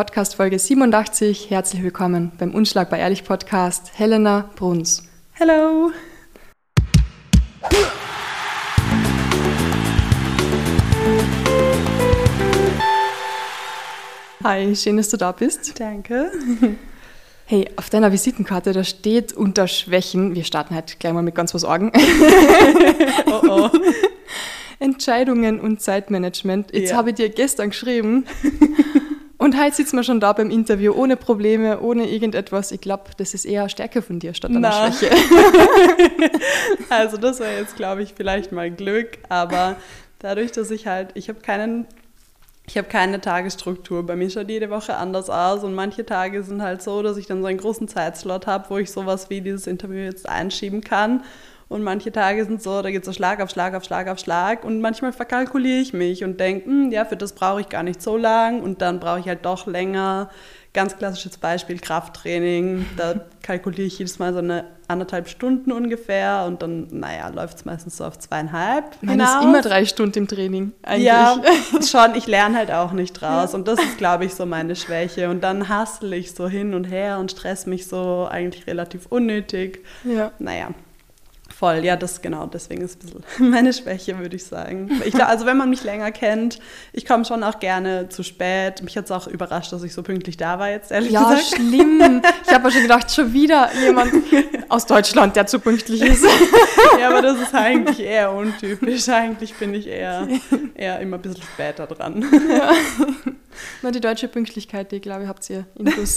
Podcast Folge 87. Herzlich willkommen beim Unschlagbar Ehrlich Podcast. Helena Bruns. Hello! Hi, schön, dass du da bist. Danke. Hey, auf deiner Visitenkarte, da steht unter Schwächen, wir starten halt gleich mal mit ganz was Augen. oh oh. Entscheidungen und Zeitmanagement. Jetzt ja. habe ich dir gestern geschrieben. Und heute sitzen wir schon da beim Interview, ohne Probleme, ohne irgendetwas. Ich glaube, das ist eher Stärke von dir statt einer. Schwäche. also das war jetzt, glaube ich, vielleicht mal Glück, aber dadurch, dass ich halt, ich habe keinen ich habe keine Tagesstruktur. Bei mir schaut jede Woche anders aus und manche Tage sind halt so, dass ich dann so einen großen Zeitslot habe, wo ich sowas wie dieses Interview jetzt einschieben kann. Und manche Tage sind so, da geht es so Schlag auf Schlag auf Schlag auf Schlag. Und manchmal verkalkuliere ich mich und denke, hm, ja, für das brauche ich gar nicht so lang. Und dann brauche ich halt doch länger. Ganz klassisches Beispiel, Krafttraining. Da kalkuliere ich jedes Mal so eine anderthalb Stunden ungefähr und dann, naja, läuft es meistens so auf zweieinhalb. Man hinaus. ist immer drei Stunden im Training. Eigentlich. Ja, schon. Ich lerne halt auch nicht draus. Und das ist, glaube ich, so meine Schwäche. Und dann hassle ich so hin und her und stress mich so eigentlich relativ unnötig. Ja. Naja. Voll, ja, das genau, deswegen ist ein bisschen meine Schwäche, würde ich sagen. Ich, also wenn man mich länger kennt, ich komme schon auch gerne zu spät. Mich hat es auch überrascht, dass ich so pünktlich da war jetzt, ehrlich ja, gesagt. Ja, schlimm. Ich habe schon gedacht, schon wieder jemand aus Deutschland, der zu pünktlich ist. ja, aber das ist eigentlich eher untypisch. Eigentlich bin ich eher, eher immer ein bisschen später dran. Ja. Na, die deutsche Pünktlichkeit, die, glaube ich, habt ihr in Plus.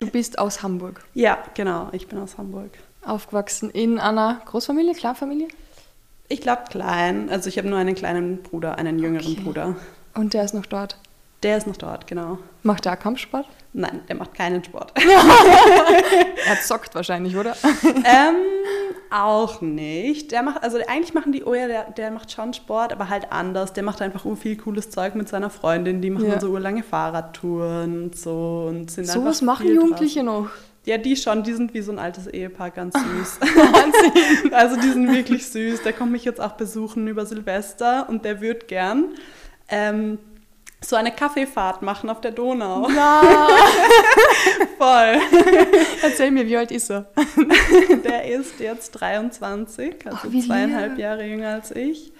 Du bist aus Hamburg. Ja, genau. Ich bin aus Hamburg. Aufgewachsen in einer Großfamilie, Kleinfamilie? Ich glaube klein. Also ich habe nur einen kleinen Bruder, einen jüngeren okay. Bruder. Und der ist noch dort? Der ist noch dort, genau. Macht auch Kampfsport? Nein, der macht keinen Sport. er zockt wahrscheinlich, oder? ähm, auch nicht. Der macht, also eigentlich machen die, oh ja, der, der macht schon Sport, aber halt anders. Der macht einfach viel cooles Zeug mit seiner Freundin. Die machen ja. so urlange Fahrradtouren und so. Und sind so was machen Jugendliche drauf. noch? Ja, die schon, die sind wie so ein altes Ehepaar, ganz süß. Wahnsinn. also die sind wirklich süß. Der kommt mich jetzt auch besuchen über Silvester und der wird gern. Ähm, so eine Kaffeefahrt machen auf der Donau. Ja. Voll. Erzähl mir, wie alt ist er? Der ist jetzt 23, also Ach, zweieinhalb lieb. Jahre jünger als ich.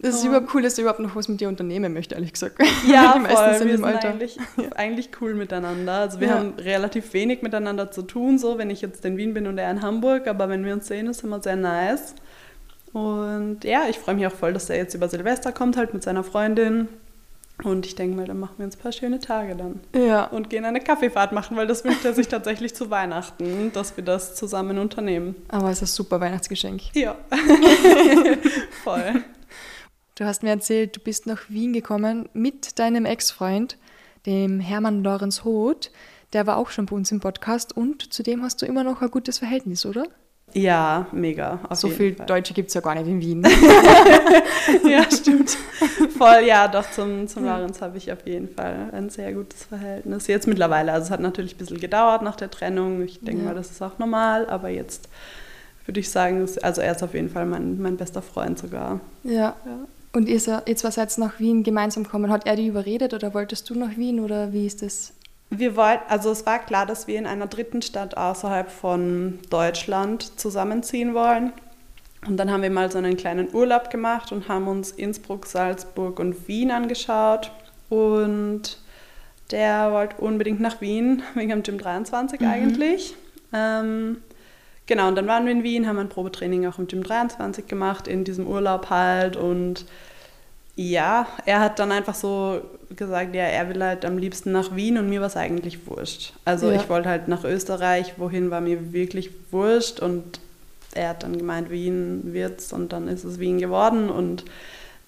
Das ist oh. überhaupt cool, dass er überhaupt noch was mit dir unternehmen möchte, ehrlich gesagt. Ja, Die meisten voll. sind wir im Alter. Eigentlich, ja. eigentlich cool miteinander. Also wir ja. haben relativ wenig miteinander zu tun, so wenn ich jetzt in Wien bin und er in Hamburg, aber wenn wir uns sehen, ist immer sehr nice. Und ja, ich freue mich auch voll, dass er jetzt über Silvester kommt, halt mit seiner Freundin. Und ich denke mal, dann machen wir uns ein paar schöne Tage dann. Ja. Und gehen eine Kaffeefahrt machen, weil das wünscht er sich tatsächlich zu Weihnachten, dass wir das zusammen unternehmen. Aber es ist ein super Weihnachtsgeschenk. Ja. Voll. Du hast mir erzählt, du bist nach Wien gekommen mit deinem Ex-Freund, dem Hermann Lorenz Hoth. Der war auch schon bei uns im Podcast und zu dem hast du immer noch ein gutes Verhältnis, oder? Ja, mega. so viel Fall. Deutsche gibt es ja gar nicht in Wien. ja, stimmt. Voll, ja, doch, zum, zum Lorenz habe ich auf jeden Fall ein sehr gutes Verhältnis. Jetzt mittlerweile, also es hat natürlich ein bisschen gedauert nach der Trennung. Ich denke ja. mal, das ist auch normal, aber jetzt würde ich sagen, also er ist auf jeden Fall mein, mein bester Freund sogar. Ja. ja. Und ihr, jetzt was jetzt nach Wien gemeinsam kommen, hat er dich überredet oder wolltest du nach Wien oder wie ist das? Wir wollten, also es war klar, dass wir in einer dritten Stadt außerhalb von Deutschland zusammenziehen wollen. Und dann haben wir mal so einen kleinen Urlaub gemacht und haben uns Innsbruck, Salzburg und Wien angeschaut. Und der wollte unbedingt nach Wien, wegen dem Gym 23 mhm. eigentlich. Ähm, genau, und dann waren wir in Wien, haben ein Probetraining auch im Gym 23 gemacht, in diesem Urlaub halt. Und ja, er hat dann einfach so gesagt, ja, er will halt am liebsten nach Wien und mir war es eigentlich wurscht. Also ja. ich wollte halt nach Österreich, wohin war mir wirklich wurscht und er hat dann gemeint, Wien wird's und dann ist es Wien geworden und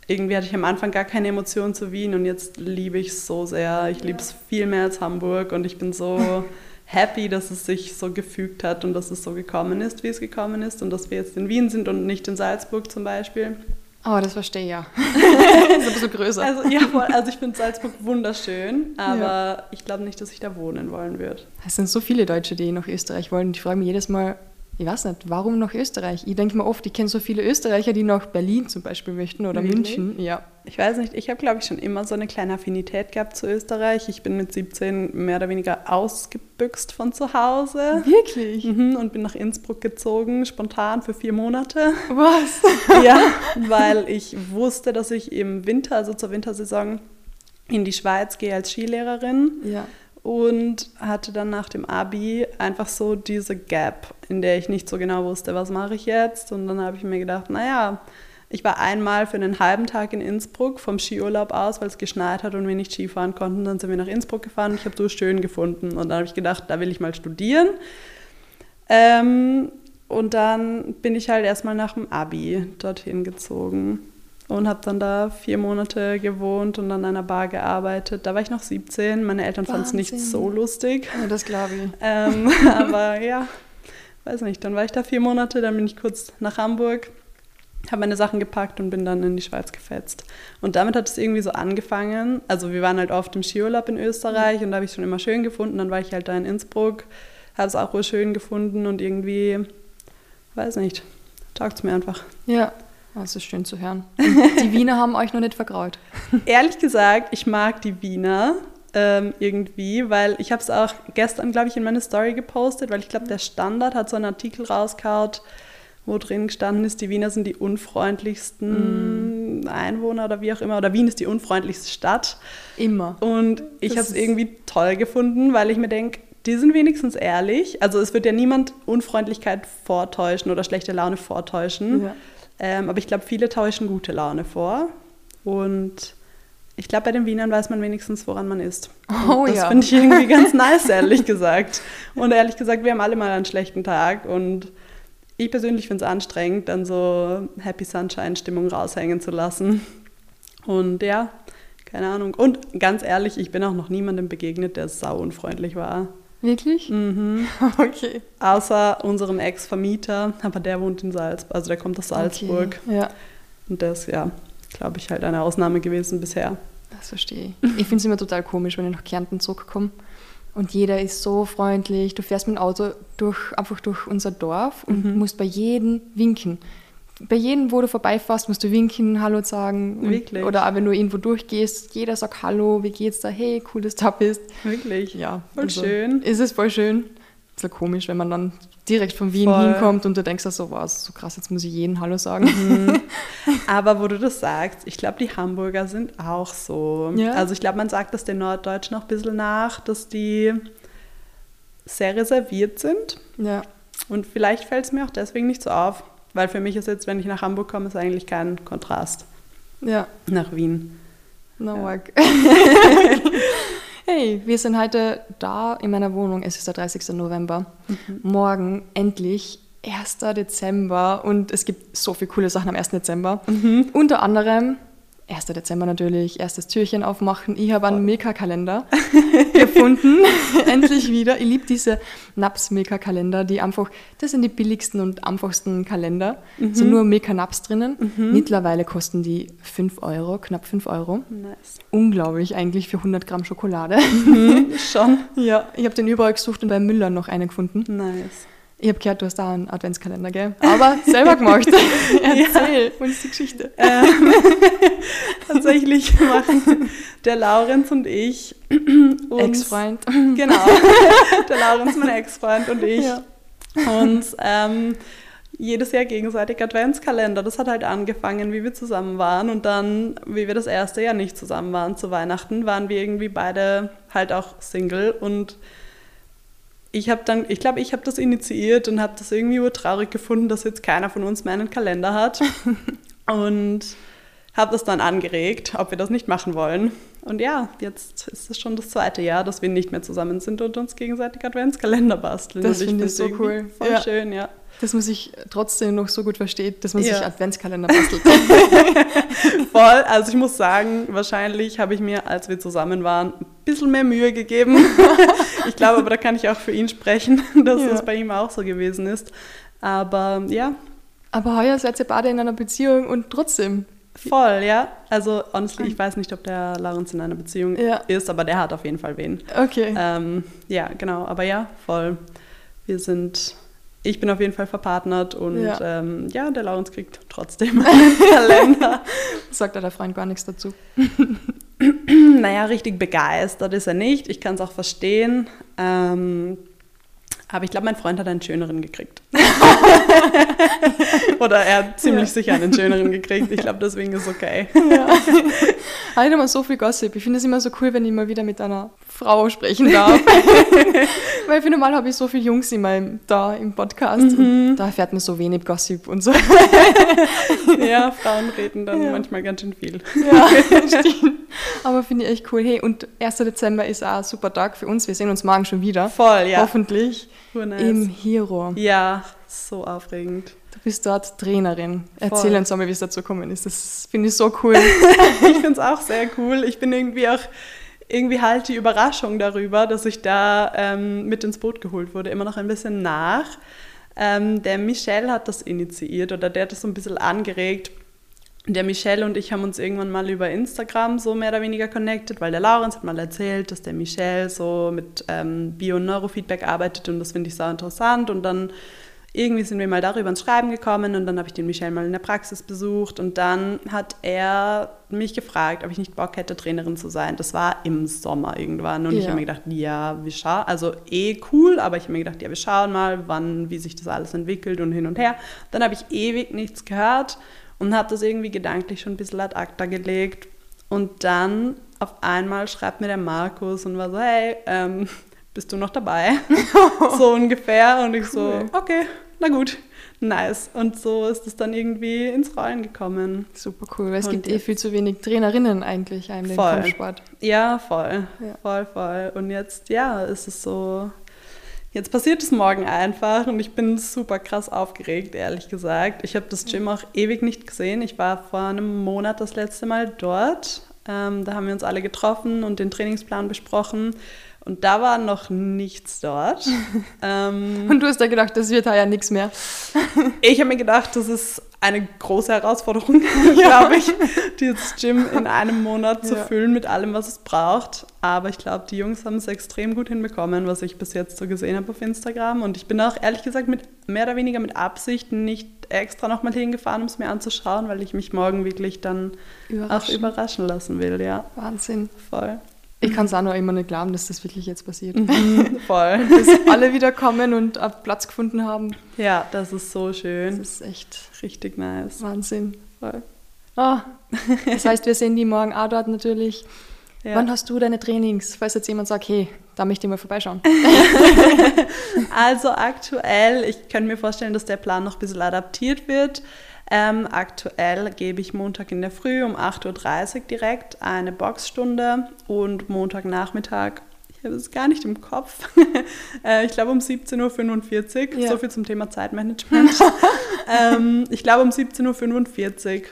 irgendwie hatte ich am Anfang gar keine Emotion zu Wien und jetzt liebe ich es so sehr. Ich ja. liebe es viel mehr als Hamburg und ich bin so happy, dass es sich so gefügt hat und dass es so gekommen ist, wie es gekommen ist und dass wir jetzt in Wien sind und nicht in Salzburg zum Beispiel. Oh, das verstehe ich ja. ist ein bisschen größer. Also, ja, also ich finde Salzburg wunderschön, aber ja. ich glaube nicht, dass ich da wohnen wollen würde. Es sind so viele Deutsche, die nach Österreich wollen. Ich frage mich jedes Mal, ich weiß nicht, warum nach Österreich? Ich denke mir oft, ich kenne so viele Österreicher, die nach Berlin zum Beispiel möchten oder Wirklich? München. Ja. Ich weiß nicht, ich habe, glaube ich, schon immer so eine kleine Affinität gehabt zu Österreich. Ich bin mit 17 mehr oder weniger ausgebüxt von zu Hause. Wirklich? Mhm, und bin nach Innsbruck gezogen, spontan für vier Monate. Was? ja, weil ich wusste, dass ich im Winter, also zur Wintersaison, in die Schweiz gehe als Skilehrerin. Ja und hatte dann nach dem Abi einfach so diese Gap, in der ich nicht so genau wusste, was mache ich jetzt. Und dann habe ich mir gedacht, naja, ich war einmal für einen halben Tag in Innsbruck vom Skiurlaub aus, weil es geschneit hat und wir nicht Skifahren konnten. Dann sind wir nach Innsbruck gefahren und ich habe so schön gefunden. Und dann habe ich gedacht, da will ich mal studieren. Ähm, und dann bin ich halt erstmal nach dem Abi dorthin gezogen und habe dann da vier Monate gewohnt und an einer Bar gearbeitet. Da war ich noch 17. Meine Eltern fanden es nicht so lustig. Ja, das glaube ich. Ähm, aber ja, weiß nicht. Dann war ich da vier Monate, dann bin ich kurz nach Hamburg, habe meine Sachen gepackt und bin dann in die Schweiz gefetzt. Und damit hat es irgendwie so angefangen. Also wir waren halt oft im Skiurlaub in Österreich und da habe ich es schon immer schön gefunden. Dann war ich halt da in Innsbruck, habe es auch wohl schön gefunden und irgendwie, weiß nicht, taugt es mir einfach. Ja. Das ist schön zu hören. Und die Wiener haben euch noch nicht vergraut. Ehrlich gesagt, ich mag die Wiener ähm, irgendwie, weil ich habe es auch gestern, glaube ich, in meine Story gepostet, weil ich glaube, der Standard hat so einen Artikel rausgehauen, wo drin gestanden ist, die Wiener sind die unfreundlichsten mm. Einwohner oder wie auch immer, oder Wien ist die unfreundlichste Stadt. Immer. Und ich habe es irgendwie toll gefunden, weil ich mir denke, die sind wenigstens ehrlich. Also es wird ja niemand Unfreundlichkeit vortäuschen oder schlechte Laune vortäuschen. Ja. Ähm, aber ich glaube, viele täuschen gute Laune vor. Und ich glaube, bei den Wienern weiß man wenigstens, woran man ist. Oh, das ja. finde ich irgendwie ganz nice, ehrlich gesagt. Und ehrlich gesagt, wir haben alle mal einen schlechten Tag. Und ich persönlich finde es anstrengend, dann so Happy Sunshine-Stimmung raushängen zu lassen. Und ja, keine Ahnung. Und ganz ehrlich, ich bin auch noch niemandem begegnet, der sau unfreundlich war. Wirklich? Mhm. Okay. Außer unserem Ex-Vermieter, aber der wohnt in Salzburg, also der kommt aus Salzburg. Okay. Ja. Und der ist, ja, glaube ich, halt eine Ausnahme gewesen bisher. Das verstehe ich. Ich finde es immer total komisch, wenn ich nach Kärnten zurückkomme und jeder ist so freundlich. Du fährst mit dem Auto durch, einfach durch unser Dorf und mhm. musst bei jedem winken bei jedem, wo du vorbeifährst, musst du winken, Hallo sagen. Wirklich? Oder auch wenn du irgendwo durchgehst, jeder sagt Hallo, wie geht's da? Hey, cool, dass du da bist. Wirklich? Ja. Voll also, schön. Ist es voll schön. Ist ja komisch, wenn man dann direkt von Wien voll. hinkommt und du denkst so, wow, so krass, jetzt muss ich jeden Hallo sagen. Mhm. Aber wo du das sagst, ich glaube, die Hamburger sind auch so. Ja. Also ich glaube, man sagt das den Norddeutschen auch ein bisschen nach, dass die sehr reserviert sind. Ja. Und vielleicht fällt es mir auch deswegen nicht so auf. Weil für mich ist jetzt, wenn ich nach Hamburg komme, ist eigentlich kein Kontrast. Ja. Nach Wien. No ja. work. hey, wir sind heute da in meiner Wohnung. Es ist der 30. November. Mhm. Morgen endlich 1. Dezember und es gibt so viele coole Sachen am 1. Dezember. Mhm. Unter anderem 1. Dezember natürlich, erstes Türchen aufmachen. Ich habe einen Milka-Kalender gefunden, endlich wieder. Ich liebe diese Naps-Milka-Kalender, die einfach, das sind die billigsten und einfachsten Kalender. Mhm. sind nur Milka-Naps drinnen. Mhm. Mittlerweile kosten die 5 Euro, knapp 5 Euro. Nice. Unglaublich eigentlich für 100 Gramm Schokolade. Mhm, schon. Ja, ich habe den überall gesucht und bei Müller noch einen gefunden. Nice. Ich habe gehört, du hast da einen Adventskalender, gell? Aber selber gemacht. Erzähl ja. uns die Geschichte. Ähm, tatsächlich machen der Laurenz und ich Ex-Freund. Genau. Der Laurenz, mein Ex-Freund und ich ja. uns ähm, jedes Jahr gegenseitig Adventskalender. Das hat halt angefangen, wie wir zusammen waren und dann, wie wir das erste Jahr nicht zusammen waren zu Weihnachten, waren wir irgendwie beide halt auch Single und ich habe dann, ich glaube, ich habe das initiiert und habe das irgendwie urtraurig gefunden, dass jetzt keiner von uns meinen Kalender hat. und habe das dann angeregt, ob wir das nicht machen wollen. Und ja, jetzt ist es schon das zweite Jahr, dass wir nicht mehr zusammen sind und uns gegenseitig Adventskalender basteln. Das finde ich so cool. Voll ja. schön, ja dass man sich trotzdem noch so gut versteht, dass man ja. sich Adventskalender bastelt. Voll, also ich muss sagen, wahrscheinlich habe ich mir, als wir zusammen waren, ein bisschen mehr Mühe gegeben. Ich glaube aber, da kann ich auch für ihn sprechen, dass ja. es bei ihm auch so gewesen ist. Aber ja. Aber heuer seid ihr beide in einer Beziehung und trotzdem. Voll, ja. Also, honestly, ich weiß nicht, ob der Laurens in einer Beziehung ja. ist, aber der hat auf jeden Fall wen. Okay. Ähm, ja, genau. Aber ja, voll. Wir sind ich bin auf jeden Fall verpartnert und ja, ähm, ja der Laurens kriegt trotzdem einen Kalender. Sagt der Freund gar nichts dazu? naja, richtig begeistert ist er nicht. Ich kann es auch verstehen. Ähm, aber ich glaube, mein Freund hat einen schöneren gekriegt. Oder er hat ziemlich ja. sicher einen schöneren gekriegt. Ich glaube, deswegen ist es okay. Ja. Halt immer so viel Gossip. Ich finde es immer so cool, wenn ich mal wieder mit einer Frau sprechen darf. Weil für normal habe ich so viele Jungs immer im, da im Podcast. Mhm. da erfährt man so wenig Gossip und so. ja, Frauen reden dann ja. manchmal ganz schön viel. Ja, stimmt. Aber finde ich echt cool. Hey, und 1. Dezember ist auch ein super Tag für uns. Wir sehen uns morgen schon wieder. Voll, ja. Hoffentlich. Nice. Im Hero. Ja, so aufregend. Du bist dort Trainerin. Erzähl Voll. uns einmal, wie es dazu gekommen ist. Das finde ich so cool. ich finde es auch sehr cool. Ich bin irgendwie auch irgendwie halt die Überraschung darüber, dass ich da ähm, mit ins Boot geholt wurde, immer noch ein bisschen nach. Ähm, der Michel hat das initiiert oder der hat das so ein bisschen angeregt. Der Michel und ich haben uns irgendwann mal über Instagram so mehr oder weniger connected, weil der Laurenz hat mal erzählt, dass der Michel so mit ähm, Bio- und Neurofeedback arbeitet und das finde ich sehr interessant. Und dann irgendwie sind wir mal darüber ins Schreiben gekommen und dann habe ich den Michel mal in der Praxis besucht und dann hat er mich gefragt, ob ich nicht Bock hätte, Trainerin zu sein. Das war im Sommer irgendwann und ja. ich habe mir gedacht, ja, wir schauen, also eh cool, aber ich habe mir gedacht, ja, wir schauen mal, wann, wie sich das alles entwickelt und hin und her. Dann habe ich ewig nichts gehört und habe das irgendwie gedanklich schon ein bisschen ad acta gelegt und dann auf einmal schreibt mir der Markus und war so, hey, ähm, bist du noch dabei? so ungefähr. Und ich so, okay, na gut, nice. Und so ist es dann irgendwie ins Rollen gekommen. Super cool, weil es gibt eh viel zu wenig Trainerinnen eigentlich im Kampfsport. Ja, voll. Ja. Voll, voll. Und jetzt, ja, ist es so, Jetzt passiert es morgen einfach und ich bin super krass aufgeregt, ehrlich gesagt. Ich habe das Gym auch ewig nicht gesehen. Ich war vor einem Monat das letzte Mal dort. Ähm, da haben wir uns alle getroffen und den Trainingsplan besprochen. Und da war noch nichts dort. ähm, und du hast da gedacht, das wird da ja nichts mehr. ich habe mir gedacht, das ist eine große Herausforderung, glaube ich, dieses Gym in einem Monat zu ja. füllen mit allem, was es braucht. Aber ich glaube, die Jungs haben es extrem gut hinbekommen, was ich bis jetzt so gesehen habe auf Instagram. Und ich bin auch ehrlich gesagt mit mehr oder weniger mit Absicht nicht extra nochmal hingefahren, um es mir anzuschauen, weil ich mich morgen wirklich dann auch überraschen lassen will. Ja. Wahnsinn. Voll. Ich kann es auch noch immer nicht glauben, dass das wirklich jetzt passiert. Mhm, voll. dass alle wieder kommen und Platz gefunden haben. Ja, das ist so schön. Das ist echt richtig nice. Wahnsinn. Voll. Oh, das heißt, wir sehen die morgen auch dort natürlich. Ja. Wann hast du deine Trainings? Falls jetzt jemand sagt, hey, da möchte ich mal vorbeischauen. also aktuell, ich kann mir vorstellen, dass der Plan noch ein bisschen adaptiert wird. Ähm, aktuell gebe ich Montag in der Früh um 8.30 Uhr direkt eine Boxstunde und Montagnachmittag, ich habe es gar nicht im Kopf, äh, ich glaube um 17.45 Uhr, ja. so viel zum Thema Zeitmanagement. ähm, ich glaube um 17.45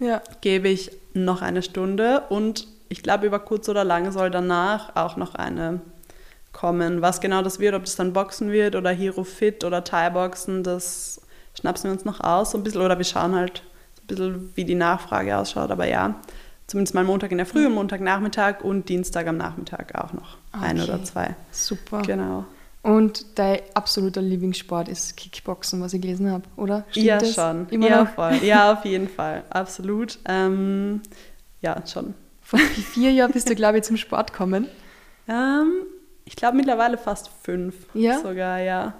Uhr ja. gebe ich noch eine Stunde und ich glaube über kurz oder lang soll danach auch noch eine kommen. Was genau das wird, ob das dann Boxen wird oder Hero Fit oder Thai-Boxen, das schnapsen wir uns noch aus so ein bisschen oder wir schauen halt so ein bisschen, wie die Nachfrage ausschaut. Aber ja, zumindest mal Montag in der Früh und Montagnachmittag und Dienstag am Nachmittag auch noch. Okay. Ein oder zwei. Super. Genau. Und dein absoluter Lieblingssport ist Kickboxen, was ich gelesen habe, oder? Stimmt ja, das? schon. Immer ja, noch? voll. Ja, auf jeden Fall. Absolut. Ähm, ja, schon. Vor vier Jahren bist du, glaube ich, zum Sport gekommen. Ähm, ich glaube mittlerweile fast fünf. Ja? Sogar, ja.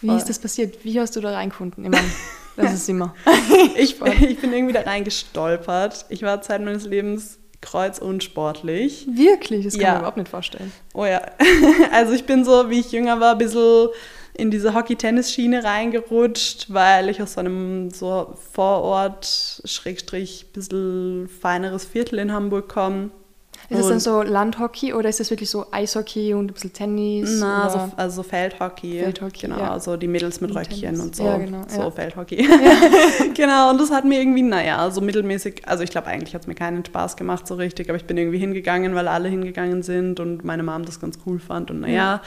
Wie ist das passiert? Wie hast du da reingefunden? Ich meine, das ist immer. ich, ich bin irgendwie da reingestolpert. Ich war Zeit meines Lebens kreuzunsportlich. Wirklich? Das kann ja. man überhaupt nicht vorstellen. Oh ja. Also ich bin so, wie ich jünger war, ein bisschen in diese Hockey-Tennis-Schiene reingerutscht, weil ich aus so einem so Vorort, Schrägstrich, bisschen feineres Viertel in Hamburg komme. Ist es dann so Landhockey oder ist es wirklich so Eishockey und ein bisschen Tennis? Na, so, also Feldhockey. Feldhockey, genau. Ja. Also die Mädels mit Röckchen Tennis. und so. Ja, genau. So ja. Feldhockey. Genau, und das hat mir irgendwie, naja, so mittelmäßig, also ich glaube, eigentlich hat es mir keinen Spaß gemacht so richtig, aber ich bin irgendwie hingegangen, weil alle hingegangen sind und meine Mom das ganz cool fand und naja,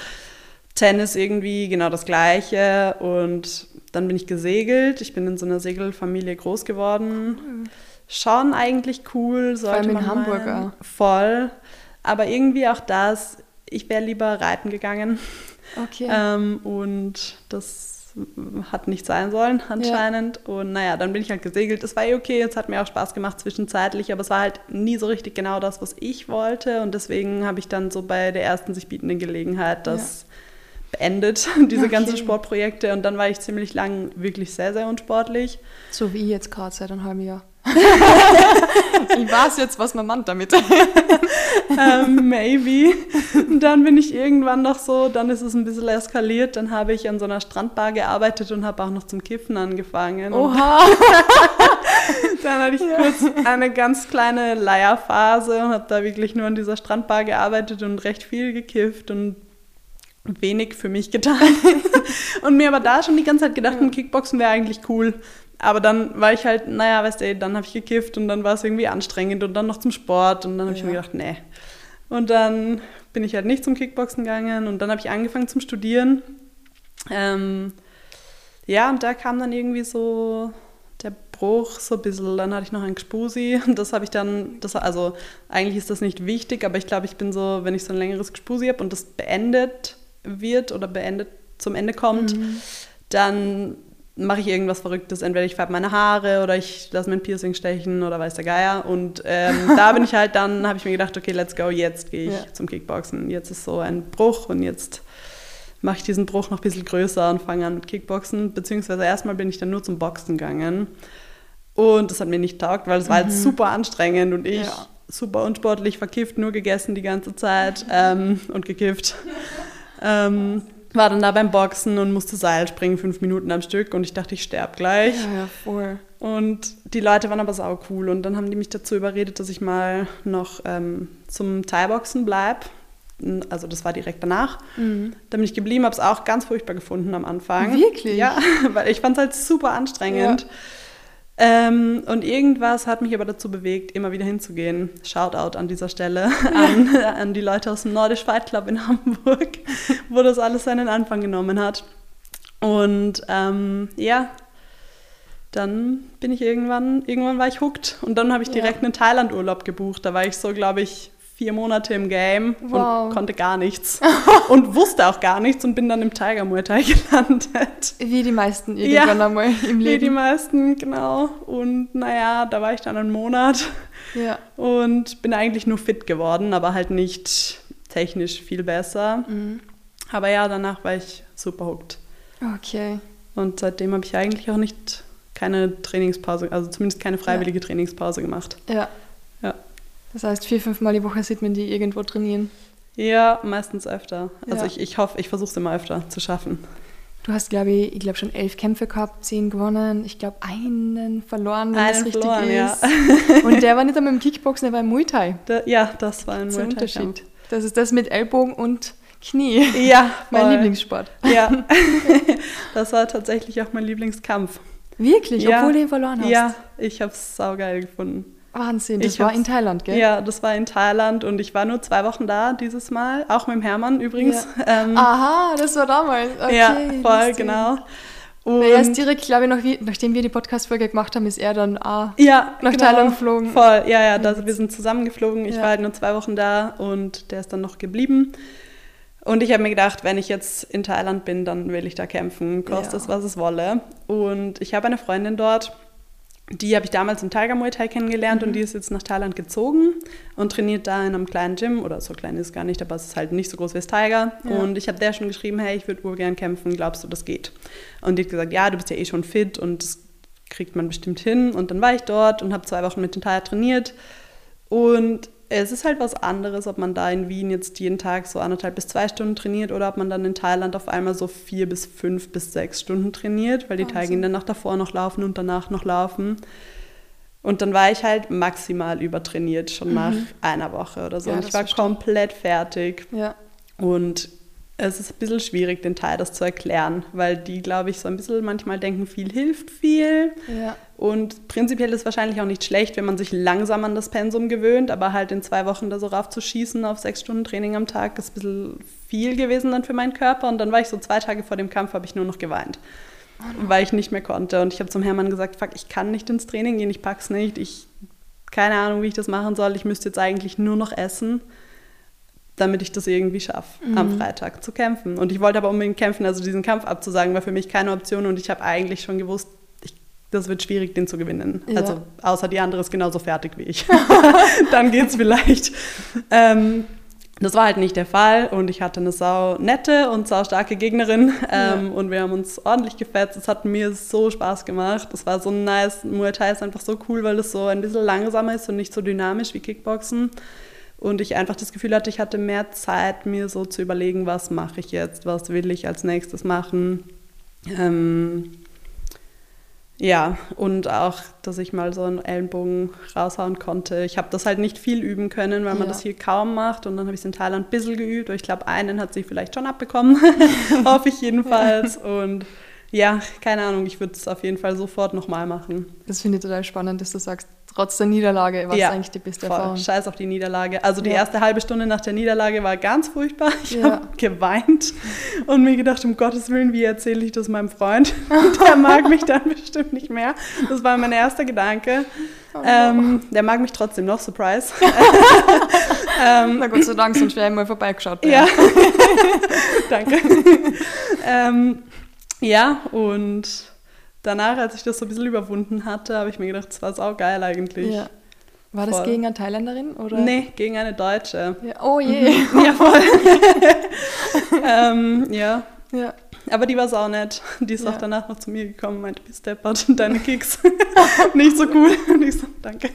Tennis irgendwie genau das Gleiche und dann bin ich gesegelt. Ich bin in so einer Segelfamilie groß geworden. Cool schon eigentlich cool. Sollte Vor allem in Hamburg auch. Voll. Aber irgendwie auch das, ich wäre lieber reiten gegangen. Okay. Ähm, und das hat nicht sein sollen anscheinend. Ja. Und naja, dann bin ich halt gesegelt. Das war eh okay, es hat mir auch Spaß gemacht zwischenzeitlich, aber es war halt nie so richtig genau das, was ich wollte. Und deswegen habe ich dann so bei der ersten sich bietenden Gelegenheit das ja. beendet, diese okay. ganzen Sportprojekte. Und dann war ich ziemlich lang wirklich sehr, sehr unsportlich. So wie jetzt gerade seit einem halben Jahr. Ich weiß jetzt, was man meint damit. um, ähm, maybe. Und dann bin ich irgendwann noch so, dann ist es ein bisschen eskaliert. Dann habe ich an so einer Strandbar gearbeitet und habe auch noch zum Kiffen angefangen. Oha! dann hatte ich ja. kurz eine ganz kleine Leierphase und habe da wirklich nur an dieser Strandbar gearbeitet und recht viel gekifft und wenig für mich getan. und mir aber da schon die ganze Zeit gedacht, ein Kickboxen wäre eigentlich cool. Aber dann war ich halt, naja, weißt du, dann habe ich gekifft und dann war es irgendwie anstrengend und dann noch zum Sport und dann habe ja. ich mir gedacht, nee. Und dann bin ich halt nicht zum Kickboxen gegangen und dann habe ich angefangen zum Studieren. Ähm, ja, und da kam dann irgendwie so der Bruch so ein bisschen. Dann hatte ich noch ein Gespusi und das habe ich dann, das, also eigentlich ist das nicht wichtig, aber ich glaube, ich bin so, wenn ich so ein längeres Gespusi habe und das beendet wird oder beendet zum Ende kommt, mhm. dann mache ich irgendwas Verrücktes. Entweder ich färbe meine Haare oder ich lasse mein Piercing stechen oder weiß der Geier. Und ähm, da bin ich halt dann, habe ich mir gedacht, okay, let's go, jetzt gehe ich ja. zum Kickboxen. Jetzt ist so ein Bruch und jetzt mache ich diesen Bruch noch ein bisschen größer und fange an mit Kickboxen. Beziehungsweise erstmal bin ich dann nur zum Boxen gegangen. Und das hat mir nicht taugt, weil es mhm. war halt mhm. super anstrengend und ich ja. super unsportlich, verkifft, nur gegessen die ganze Zeit ähm, und gekifft. ähm, war dann da beim Boxen und musste Seil springen, fünf Minuten am Stück und ich dachte, ich sterbe gleich. Ja, ja, voll. Und die Leute waren aber sau cool und dann haben die mich dazu überredet, dass ich mal noch ähm, zum Thai-Boxen bleibe. Also das war direkt danach. Mhm. Da bin ich geblieben, habe es auch ganz furchtbar gefunden am Anfang. Wirklich? Ja, weil ich fand es halt super anstrengend. Ja. Ähm, und irgendwas hat mich aber dazu bewegt, immer wieder hinzugehen. Shoutout an dieser Stelle an, an die Leute aus dem Nordisch Fight Club in Hamburg, wo das alles seinen Anfang genommen hat. Und ähm, ja, dann bin ich irgendwann, irgendwann war ich hooked. Und dann habe ich direkt ja. einen Thailand-Urlaub gebucht. Da war ich so, glaube ich, vier Monate im Game wow. und konnte gar nichts. und wusste auch gar nichts und bin dann im Tiger Muay Thai gelandet. Wie die meisten irgendwann ja, einmal im Leben. Wie die meisten, genau. Und naja, da war ich dann einen Monat. Ja. Und bin eigentlich nur fit geworden, aber halt nicht technisch viel besser. Mhm. Aber ja, danach war ich super hooked. Okay. Und seitdem habe ich eigentlich auch nicht keine Trainingspause, also zumindest keine freiwillige ja. Trainingspause gemacht. Ja. Das heißt, vier, fünf Mal die Woche sieht man die irgendwo trainieren. Ja, meistens öfter. Also ja. ich, ich hoffe, ich versuche es immer öfter zu schaffen. Du hast, glaube ich, ich glaube schon elf Kämpfe gehabt, zehn gewonnen. Ich glaube, einen verloren, wenn einen das richtig verloren, ist. Ja. Und der war nicht einmal im Kickboxen, der war im Muay Thai. Da, ja, das war ein Muay Thai. Unterschied. Das ist das mit Ellbogen und Knie. Ja, mein Lieblingssport. Ja, das war tatsächlich auch mein Lieblingskampf. Wirklich? Ja. Obwohl du ihn verloren hast? Ja, ich habe es saugeil gefunden. Wahnsinn, das ich war in Thailand, gell? Ja, das war in Thailand und ich war nur zwei Wochen da dieses Mal, auch mit dem Hermann übrigens. Ja. Ähm, Aha, das war damals. Okay, ja, voll, genau. Und er ist direkt, glaube ich, noch wie, nachdem wir die Podcast-Folge gemacht haben, ist er dann ah, ja, nach genau, Thailand geflogen. Voll, ja, ja, das, wir sind zusammengeflogen. Ich ja. war halt nur zwei Wochen da und der ist dann noch geblieben. Und ich habe mir gedacht, wenn ich jetzt in Thailand bin, dann will ich da kämpfen, kostet es, was es wolle. Und ich habe eine Freundin dort, die habe ich damals im Tiger Muay Thai kennengelernt mhm. und die ist jetzt nach Thailand gezogen und trainiert da in einem kleinen Gym. Oder so klein ist es gar nicht, aber es ist halt nicht so groß wie das Tiger. Ja. Und ich habe der schon geschrieben, hey, ich würde urgern kämpfen, glaubst du, das geht? Und die hat gesagt, ja, du bist ja eh schon fit und das kriegt man bestimmt hin. Und dann war ich dort und habe zwei Wochen mit dem Tiger trainiert. Und es ist halt was anderes, ob man da in Wien jetzt jeden Tag so anderthalb bis zwei Stunden trainiert oder ob man dann in Thailand auf einmal so vier bis fünf bis sechs Stunden trainiert, weil die Teilgehen dann nach davor noch laufen und danach noch laufen. Und dann war ich halt maximal übertrainiert, schon mhm. nach einer Woche oder so. Ja, und ich war komplett fertig. Ja. Und es ist ein bisschen schwierig, den Teil das zu erklären, weil die, glaube ich, so ein bisschen manchmal denken, viel hilft viel. Ja. Und prinzipiell ist es wahrscheinlich auch nicht schlecht, wenn man sich langsam an das Pensum gewöhnt, aber halt in zwei Wochen da so raufzuschießen auf sechs Stunden Training am Tag ist ein bisschen viel gewesen dann für meinen Körper. Und dann war ich so zwei Tage vor dem Kampf, habe ich nur noch geweint, oh weil ich nicht mehr konnte. Und ich habe zum Hermann gesagt, fuck, ich kann nicht ins Training gehen, ich pack's nicht, ich keine Ahnung, wie ich das machen soll, ich müsste jetzt eigentlich nur noch essen damit ich das irgendwie schaffe, mhm. am Freitag zu kämpfen. Und ich wollte aber unbedingt kämpfen, also diesen Kampf abzusagen, war für mich keine Option und ich habe eigentlich schon gewusst, das wird schwierig, den zu gewinnen. Ja. Also außer die andere ist genauso fertig wie ich. Dann geht es vielleicht. Ähm, das war halt nicht der Fall und ich hatte eine sau nette und sau starke Gegnerin ähm, ja. und wir haben uns ordentlich gefetzt. Es hat mir so Spaß gemacht. Es war so nice. Muay Thai ist einfach so cool, weil es so ein bisschen langsamer ist und nicht so dynamisch wie Kickboxen. Und ich einfach das Gefühl hatte, ich hatte mehr Zeit, mir so zu überlegen, was mache ich jetzt, was will ich als nächstes machen. Ähm, ja, und auch, dass ich mal so einen Ellenbogen raushauen konnte. Ich habe das halt nicht viel üben können, weil man ja. das hier kaum macht. Und dann habe ich es in Thailand ein bisschen geübt. ich glaube, einen hat sich vielleicht schon abbekommen. Hoffe ich jedenfalls. Ja. Und ja, keine Ahnung, ich würde es auf jeden Fall sofort nochmal machen. Das finde ich total spannend, dass du sagst, trotz der Niederlage war es ja, eigentlich die beste voll. Erfahrung. Scheiß auf die Niederlage. Also die ja. erste halbe Stunde nach der Niederlage war ganz furchtbar. Ich ja. habe geweint und mir gedacht, um Gottes Willen, wie erzähle ich das meinem Freund? der mag mich dann bestimmt nicht mehr. Das war mein erster Gedanke. Oh, ähm, der mag mich trotzdem noch, Surprise. ähm, Na Gott sei Dank, sonst wäre ich mal vorbeigeschaut. Ja, danke. ähm, ja, und danach, als ich das so ein bisschen überwunden hatte, habe ich mir gedacht, das war sau geil eigentlich. Ja. War das voll. gegen eine Thailänderin? Oder? Nee, gegen eine Deutsche. Ja. Oh je. Mhm. Ja, voll. ähm, ja. ja. Aber die war sau nett. Die ist ja. auch danach noch zu mir gekommen und meinte, bist deppert, deine Kicks. Nicht so cool. Und ich so, danke.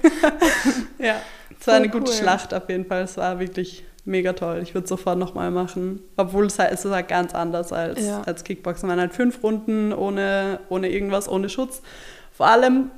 ja, es war eine gute cool. Schlacht auf jeden Fall. Es war wirklich mega toll. Ich würde es sofort nochmal machen. Obwohl es halt, es ist halt ganz anders als, ja. als Kickboxen. Man hat fünf Runden ohne, ohne irgendwas, ohne Schutz. Vor allem,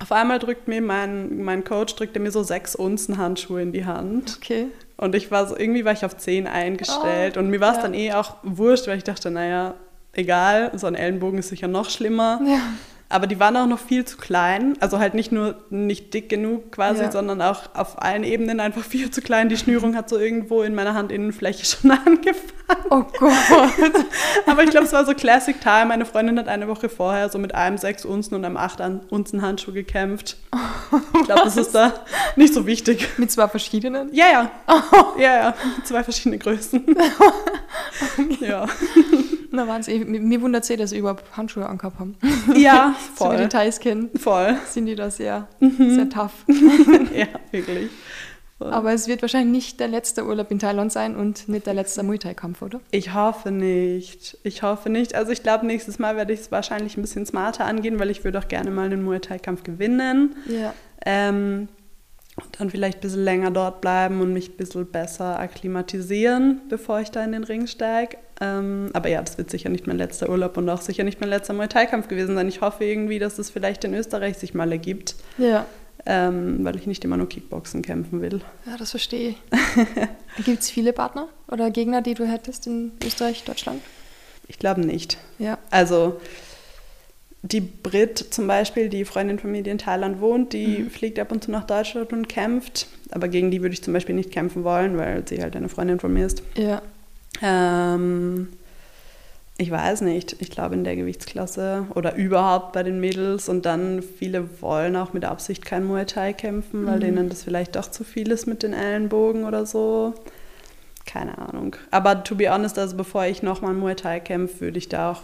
auf einmal drückt mir mein, mein Coach, drückte mir so sechs Unzen Handschuhe in die Hand. Okay. Und ich war so, irgendwie war ich auf zehn eingestellt. Oh, und mir war es ja. dann eh auch wurscht, weil ich dachte, naja, egal, so ein Ellenbogen ist sicher noch schlimmer. Ja. Aber die waren auch noch viel zu klein. Also halt nicht nur nicht dick genug quasi, ja. sondern auch auf allen Ebenen einfach viel zu klein. Die Schnürung hat so irgendwo in meiner Handinnenfläche schon angefangen. Oh Gott. Aber ich glaube, es war so Classic Time. Meine Freundin hat eine Woche vorher so mit einem 6 Unzen und einem 8 Unzen Handschuh gekämpft. Ich glaube, das ist da nicht so wichtig. Mit zwei verschiedenen? Ja, ja. Oh. Ja, ja. Zwei verschiedene Größen. Okay. Ja. Na Wahnsinn. Mir wundert es eh, dass sie überhaupt Handschuhe angehabt haben. Ja, voll. So die Details kennen. Voll. Sind die da sehr, mhm. sehr tough. ja, wirklich. Voll. Aber es wird wahrscheinlich nicht der letzte Urlaub in Thailand sein und nicht der letzte Muay Thai-Kampf, oder? Ich hoffe nicht. Ich hoffe nicht. Also ich glaube, nächstes Mal werde ich es wahrscheinlich ein bisschen smarter angehen, weil ich würde auch gerne mal einen Muay Thai-Kampf gewinnen. Ja. Ähm, und dann vielleicht ein bisschen länger dort bleiben und mich ein bisschen besser akklimatisieren, bevor ich da in den Ring steige. Ähm, aber ja, das wird sicher nicht mein letzter Urlaub und auch sicher nicht mein letzter Muay Thai-Kampf gewesen sein. Ich hoffe irgendwie, dass es vielleicht in Österreich sich mal ergibt. Ja. Ähm, weil ich nicht immer nur Kickboxen kämpfen will. Ja, das verstehe ich. Gibt es viele Partner oder Gegner, die du hättest in Österreich, Deutschland? Ich glaube nicht. Ja. Also die Brit zum Beispiel, die Freundin von mir, die in Thailand wohnt, die mhm. fliegt ab und zu nach Deutschland und kämpft. Aber gegen die würde ich zum Beispiel nicht kämpfen wollen, weil sie halt eine Freundin von mir ist. Ja. Ähm, ich weiß nicht. Ich glaube in der Gewichtsklasse oder überhaupt bei den Mädels. Und dann viele wollen auch mit Absicht kein Muay Thai kämpfen, weil mhm. denen das vielleicht doch zu viel ist mit den Ellenbogen oder so. Keine Ahnung. Aber to be honest, also bevor ich nochmal Muay Thai kämpfe, würde ich da auch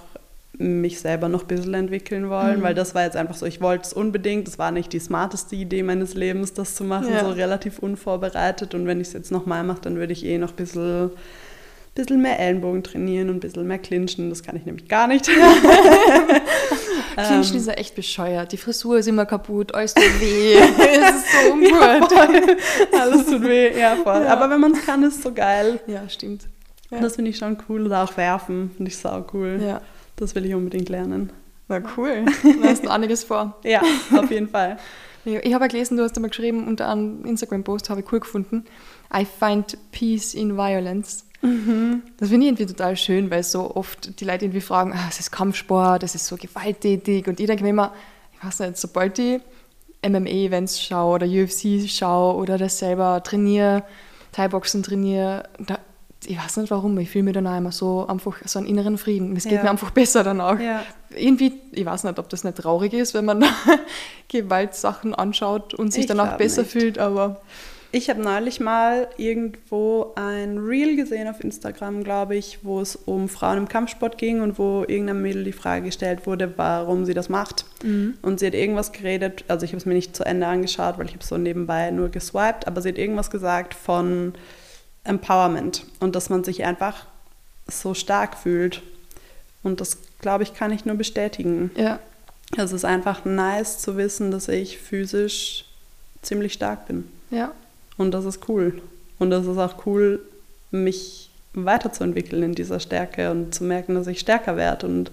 mich selber noch ein bisschen entwickeln wollen, mhm. weil das war jetzt einfach so, ich wollte es unbedingt, das war nicht die smarteste Idee meines Lebens, das zu machen, ja. so relativ unvorbereitet und wenn ich es jetzt nochmal mache, dann würde ich eh noch ein bisschen, bisschen mehr Ellenbogen trainieren und ein bisschen mehr clinchen, das kann ich nämlich gar nicht. Clinchen ist ja echt bescheuert, die Frisur ist immer kaputt, alles tut weh, es ist so ungut. Alles tut weh, ja voll. Ja. Aber wenn man es kann, ist es so geil. Ja, stimmt. Ja. Das finde ich schon cool. Oder auch werfen, finde ich sau cool. Ja. Das will ich unbedingt lernen. Na cool, da hast du einiges vor. ja, auf jeden Fall. Ich habe ja gelesen, du hast einmal geschrieben, unter einem Instagram-Post habe ich cool gefunden, I find peace in violence. Mhm. Das finde ich irgendwie total schön, weil so oft die Leute irgendwie fragen, ah, es ist Kampfsport, es ist so gewalttätig und ich denke mir immer, ich weiß nicht, sobald ich MMA-Events schaue oder UFC schaue oder das selber trainiere, Thai-Boxen trainiere, da ich weiß nicht warum, ich fühle mich dann auch immer so einfach so einen inneren Frieden. Es geht ja. mir einfach besser dann auch. Ja. Irgendwie, ich weiß nicht, ob das nicht traurig ist, wenn man Gewaltsachen anschaut und sich ich danach besser nicht. fühlt, aber Ich habe neulich mal irgendwo ein Reel gesehen auf Instagram, glaube ich, wo es um Frauen im Kampfsport ging und wo irgendeinem Mädel die Frage gestellt wurde, warum sie das macht. Mhm. Und sie hat irgendwas geredet, also ich habe es mir nicht zu Ende angeschaut, weil ich habe so nebenbei nur geswiped, aber sie hat irgendwas gesagt von Empowerment und dass man sich einfach so stark fühlt. Und das, glaube ich, kann ich nur bestätigen. Ja. Es ist einfach nice zu wissen, dass ich physisch ziemlich stark bin. Ja. Und das ist cool. Und das ist auch cool, mich weiterzuentwickeln in dieser Stärke und zu merken, dass ich stärker werde. Und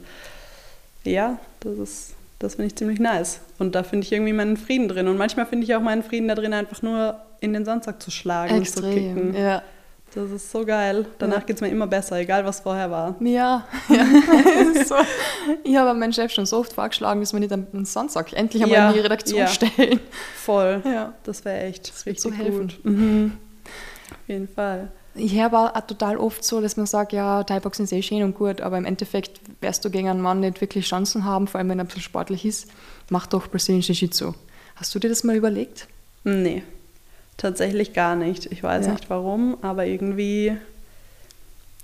ja, das ist, das finde ich ziemlich nice. Und da finde ich irgendwie meinen Frieden drin. Und manchmal finde ich auch meinen Frieden da drin, einfach nur in den Sandsack zu schlagen Extrem, und zu kicken. Ja. Das ist so geil. Danach ja. geht es mir immer besser, egal was vorher war. Ja, ja. so. Ich habe meinen Chef schon so oft vorgeschlagen, dass wir nicht einen Sandsack endlich einmal ja. in die Redaktion ja. stellen. Voll. Ja. Das wäre echt das richtig so gut. Mhm. Auf jeden Fall. Ich höre aber auch total oft so, dass man sagt, ja, Thai-Boxen ist eh schön und gut, aber im Endeffekt wirst du gegen einen Mann nicht wirklich Chancen haben, vor allem wenn er ein bisschen sportlich ist. Mach doch Brazilian Jiu-Jitsu. Hast du dir das mal überlegt? Nee. Tatsächlich gar nicht. Ich weiß ja. nicht warum, aber irgendwie,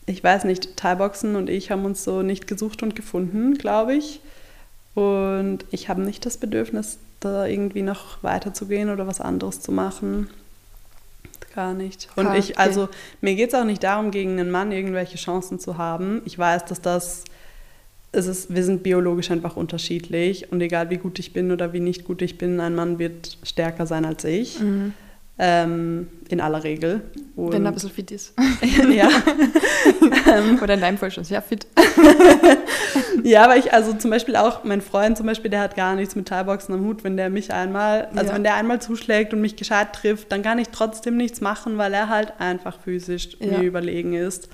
ich weiß nicht, Thai-Boxen und ich haben uns so nicht gesucht und gefunden, glaube ich. Und ich habe nicht das Bedürfnis, da irgendwie noch weiterzugehen oder was anderes zu machen. Gar nicht. Und okay. ich, also mir geht es auch nicht darum, gegen einen Mann irgendwelche Chancen zu haben. Ich weiß, dass das, es ist, wir sind biologisch einfach unterschiedlich und egal wie gut ich bin oder wie nicht gut ich bin, ein Mann wird stärker sein als ich. Mhm. Ähm, in aller Regel. Und Wenn er ein bisschen fit ist. ja. Ähm. Oder in deinem Fall schon sehr fit. ja, aber ich, also zum Beispiel auch, mein Freund zum Beispiel, der hat gar nichts mit Thai-Boxen am Hut. Wenn der mich einmal, also ja. wenn der einmal zuschlägt und mich gescheit trifft, dann kann ich trotzdem nichts machen, weil er halt einfach physisch ja. mir überlegen ist.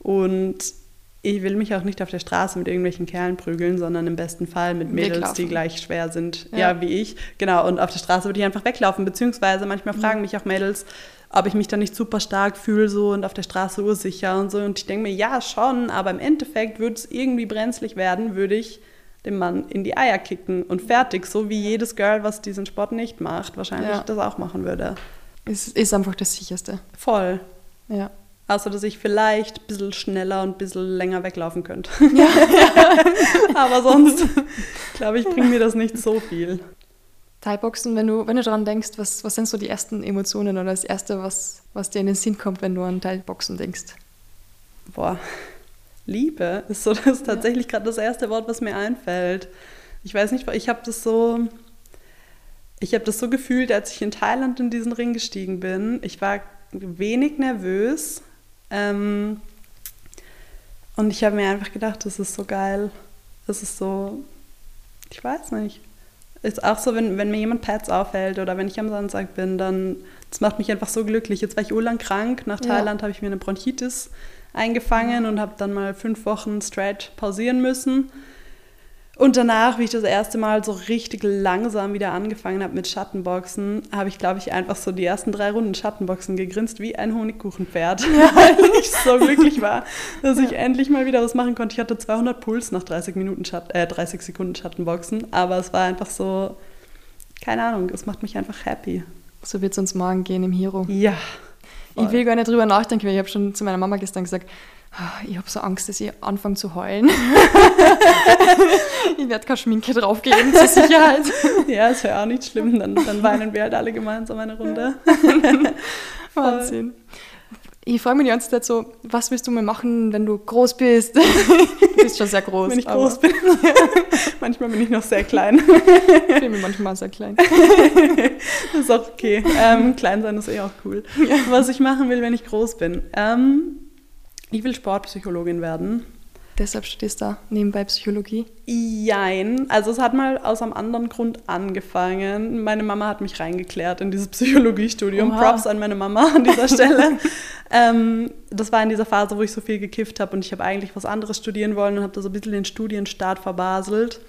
Und ich will mich auch nicht auf der Straße mit irgendwelchen Kerlen prügeln, sondern im besten Fall mit Mädels, weglaufen. die gleich schwer sind, ja. ja. wie ich. Genau, und auf der Straße würde ich einfach weglaufen. Beziehungsweise manchmal fragen mich auch Mädels, ob ich mich da nicht super stark fühle so und auf der Straße ursicher und so. Und ich denke mir, ja, schon, aber im Endeffekt würde es irgendwie brenzlig werden, würde ich dem Mann in die Eier kicken und fertig, so wie jedes Girl, was diesen Sport nicht macht, wahrscheinlich ja. das auch machen würde. Es ist einfach das Sicherste. Voll. Ja. Außer, dass ich vielleicht ein bisschen schneller und ein bisschen länger weglaufen könnte. Ja. Aber sonst, glaube ich, bringt mir das nicht so viel. Thai-Boxen, wenn du, wenn du daran denkst, was, was sind so die ersten Emotionen oder das Erste, was, was dir in den Sinn kommt, wenn du an Thai-Boxen denkst? Boah, Liebe ist so das ist tatsächlich ja. gerade das erste Wort, was mir einfällt. Ich weiß nicht, ich habe das so, ich habe das so gefühlt, als ich in Thailand in diesen Ring gestiegen bin. Ich war wenig nervös, ähm, und ich habe mir einfach gedacht, das ist so geil. Das ist so, ich weiß nicht. Ist auch so, wenn, wenn mir jemand Pads aufhält oder wenn ich am Samstag bin, dann, das macht mich einfach so glücklich. Jetzt war ich urlang krank. Nach Thailand ja. habe ich mir eine Bronchitis eingefangen und habe dann mal fünf Wochen straight pausieren müssen. Und danach, wie ich das erste Mal so richtig langsam wieder angefangen habe mit Schattenboxen, habe ich, glaube ich, einfach so die ersten drei Runden Schattenboxen gegrinst wie ein Honigkuchenpferd, ja. weil ich so glücklich war, dass ich endlich mal wieder was machen konnte. Ich hatte 200 Puls nach 30, Minuten Schatt äh, 30 Sekunden Schattenboxen, aber es war einfach so, keine Ahnung, es macht mich einfach happy. So wird es uns morgen gehen im Hero. Ja. Voll. Ich will gar nicht drüber nachdenken, weil ich habe schon zu meiner Mama gestern gesagt, ich habe so Angst, dass ich anfange zu heulen. ich werde keine Schminke draufgeben, zur Sicherheit. ja, ist ja auch nicht schlimm. Dann, dann weinen wir halt alle gemeinsam eine Runde. Wahnsinn. Ich freue mich die ganze Zeit so, was willst du mal machen, wenn du groß bist? du bist schon sehr groß. Wenn ich groß bin. manchmal bin ich noch sehr klein. ich bin manchmal sehr klein. das ist auch okay. Ähm, klein sein ist eh auch cool. Was ich machen will, wenn ich groß bin. Ähm, ich will Sportpsychologin werden. Deshalb studierst du nebenbei Psychologie? Jein. Also es hat mal aus einem anderen Grund angefangen. Meine Mama hat mich reingeklärt in dieses Psychologiestudium. Oha. Props an meine Mama an dieser Stelle. ähm, das war in dieser Phase, wo ich so viel gekifft habe und ich habe eigentlich was anderes studieren wollen und habe da so ein bisschen den Studienstart verbaselt.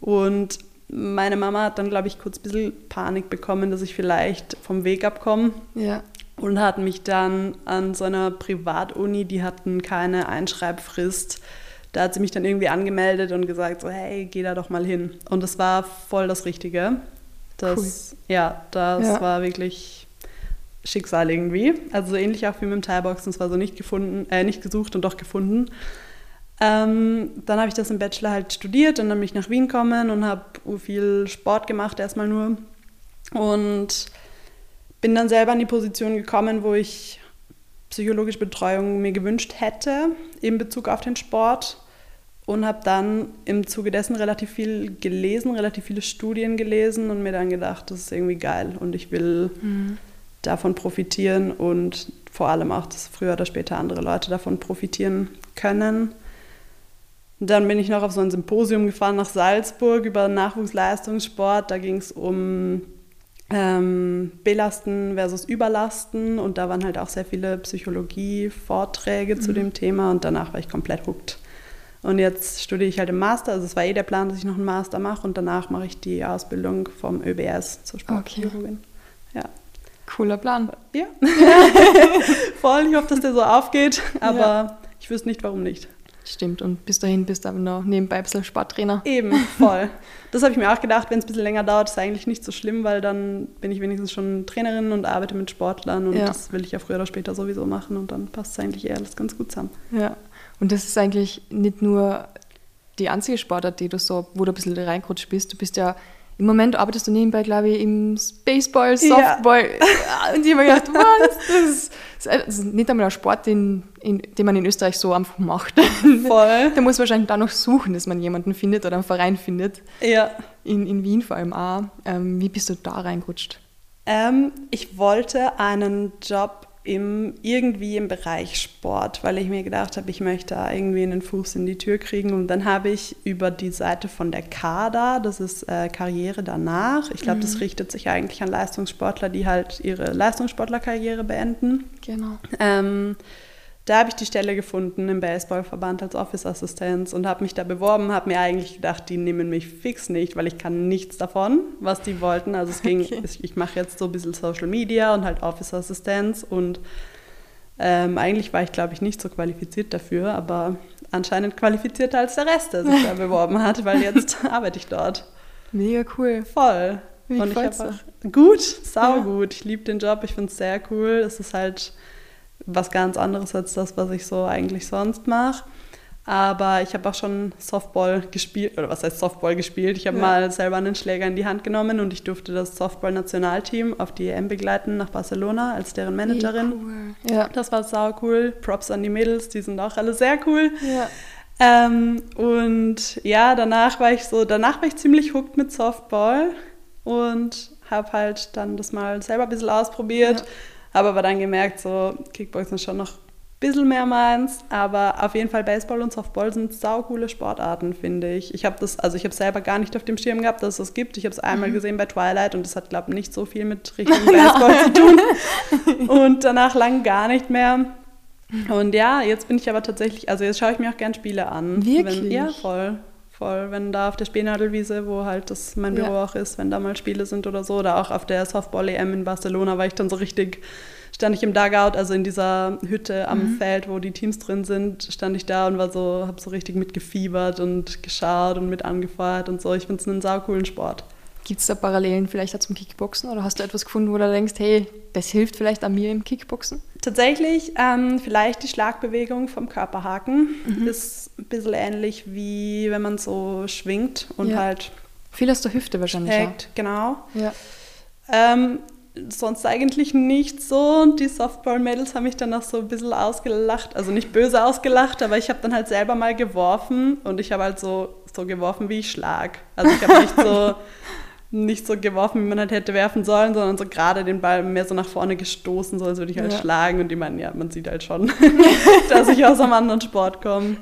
Und meine Mama hat dann, glaube ich, kurz ein bisschen Panik bekommen, dass ich vielleicht vom Weg abkomme. Ja und hat mich dann an so einer Privatuni, die hatten keine Einschreibfrist, da hat sie mich dann irgendwie angemeldet und gesagt, so hey, geh da doch mal hin. Und das war voll das Richtige. Das, cool. Ja, das ja. war wirklich Schicksal irgendwie. Also so ähnlich auch wie mit dem Thai-Boxen, es war so nicht gefunden, äh, nicht gesucht und doch gefunden. Ähm, dann habe ich das im Bachelor halt studiert und dann bin ich nach Wien gekommen und habe viel Sport gemacht, erstmal nur. Und bin dann selber in die Position gekommen, wo ich psychologische Betreuung mir gewünscht hätte in Bezug auf den Sport und habe dann im Zuge dessen relativ viel gelesen, relativ viele Studien gelesen und mir dann gedacht, das ist irgendwie geil und ich will mhm. davon profitieren und vor allem auch, dass früher oder später andere Leute davon profitieren können. Und dann bin ich noch auf so ein Symposium gefahren nach Salzburg über Nachwuchsleistungssport. Da ging es um ähm, Belasten versus Überlasten und da waren halt auch sehr viele Psychologie-Vorträge mhm. zu dem Thema und danach war ich komplett hooked. Und jetzt studiere ich halt im Master, also es war eh der Plan, dass ich noch einen Master mache und danach mache ich die Ausbildung vom ÖBS zur Sportchirurgin. Okay. Ja. Cooler Plan. Ja. Voll, ich hoffe, dass der so aufgeht, aber ja. ich wüsste nicht, warum nicht. Stimmt, und bis dahin bist du aber noch nebenbei ein bisschen Sporttrainer. Eben, voll. Das habe ich mir auch gedacht, wenn es ein bisschen länger dauert, ist eigentlich nicht so schlimm, weil dann bin ich wenigstens schon Trainerin und arbeite mit Sportlern und ja. das will ich ja früher oder später sowieso machen und dann passt es eigentlich eher alles ganz gut zusammen. Ja, und das ist eigentlich nicht nur die einzige Sportart, die du so, wo du ein bisschen reingerutscht bist. Du bist ja im Moment arbeitest du nebenbei, glaube ich, im Baseball, Softball. Ja. Und ich habe mir gedacht, was? Das ist, das ist nicht einmal ein Sport, den, in, den man in Österreich so einfach macht. Voll. da muss man wahrscheinlich da noch suchen, dass man jemanden findet oder einen Verein findet. Ja. In, in Wien vor allem auch. Ähm, wie bist du da reingerutscht? Ähm, ich wollte einen Job im, irgendwie im Bereich Sport, weil ich mir gedacht habe, ich möchte da irgendwie einen Fuß in die Tür kriegen. Und dann habe ich über die Seite von der KADA, das ist äh, Karriere danach, ich glaube, mhm. das richtet sich eigentlich an Leistungssportler, die halt ihre Leistungssportlerkarriere beenden. Genau. Ähm, da habe ich die Stelle gefunden im Baseballverband als Office-Assistenz und habe mich da beworben, habe mir eigentlich gedacht, die nehmen mich fix nicht, weil ich kann nichts davon, was die wollten. Also es ging, okay. ich mache jetzt so ein bisschen Social Media und halt Office-Assistenz und ähm, eigentlich war ich, glaube ich, nicht so qualifiziert dafür, aber anscheinend qualifizierter als der Rest, der sich da beworben hat, weil jetzt arbeite ich dort. Mega cool. Voll. Wie und ich einfach gut, sau ja. gut. Ich liebe den Job, ich finde es sehr cool. Es ist halt was ganz anderes als das, was ich so eigentlich sonst mache. Aber ich habe auch schon Softball gespielt, oder was heißt Softball gespielt? Ich habe ja. mal selber einen Schläger in die Hand genommen und ich durfte das Softball-Nationalteam auf die EM begleiten nach Barcelona als deren Managerin. Cool. Ja. Das war sau cool. Props an die Mädels, die sind auch alle sehr cool. Ja. Ähm, und ja, danach war ich so, danach war ich ziemlich hooked mit Softball und habe halt dann das mal selber ein bisschen ausprobiert. Ja habe aber dann gemerkt, so Kickboxen ist schon noch ein bisschen mehr meins, aber auf jeden Fall Baseball und Softball sind saucoole Sportarten, finde ich. Ich habe das, also ich habe selber gar nicht auf dem Schirm gehabt, dass es das gibt. Ich habe es einmal mhm. gesehen bei Twilight und das hat, glaube ich, nicht so viel mit richtigem Baseball zu tun. Und danach lang gar nicht mehr. Und ja, jetzt bin ich aber tatsächlich, also jetzt schaue ich mir auch gern Spiele an. Wirklich? Wenn, ja, voll voll. Wenn da auf der Spähnadelwiese, wo halt das mein Büro ja. auch ist, wenn da mal Spiele sind oder so, oder auch auf der Softball-EM in Barcelona war ich dann so richtig, stand ich im Dugout, also in dieser Hütte am mhm. Feld, wo die Teams drin sind, stand ich da und war so, habe so richtig mitgefiebert und geschaut und mit angefeuert und so. Ich finde es einen saucoolen Sport. Gibt es da Parallelen vielleicht auch zum Kickboxen oder hast du etwas gefunden, wo du denkst, hey, das hilft vielleicht an mir im Kickboxen? Tatsächlich ähm, vielleicht die Schlagbewegung vom Körperhaken mhm. ist ein bisschen ähnlich wie wenn man so schwingt und ja. halt. Viel aus der Hüfte wahrscheinlich. Hackt, genau. Ja. Ähm, sonst eigentlich nicht so. Und die Softball-Mädels haben mich dann auch so ein bisschen ausgelacht. Also nicht böse ausgelacht, aber ich habe dann halt selber mal geworfen und ich habe halt so, so geworfen, wie ich schlag. Also ich habe nicht so nicht so geworfen, wie man halt hätte werfen sollen, sondern so gerade den Ball mehr so nach vorne gestoßen, so als würde ich halt ja. schlagen. Und die meinen, ja, man sieht halt schon, dass ich aus einem anderen Sport komme.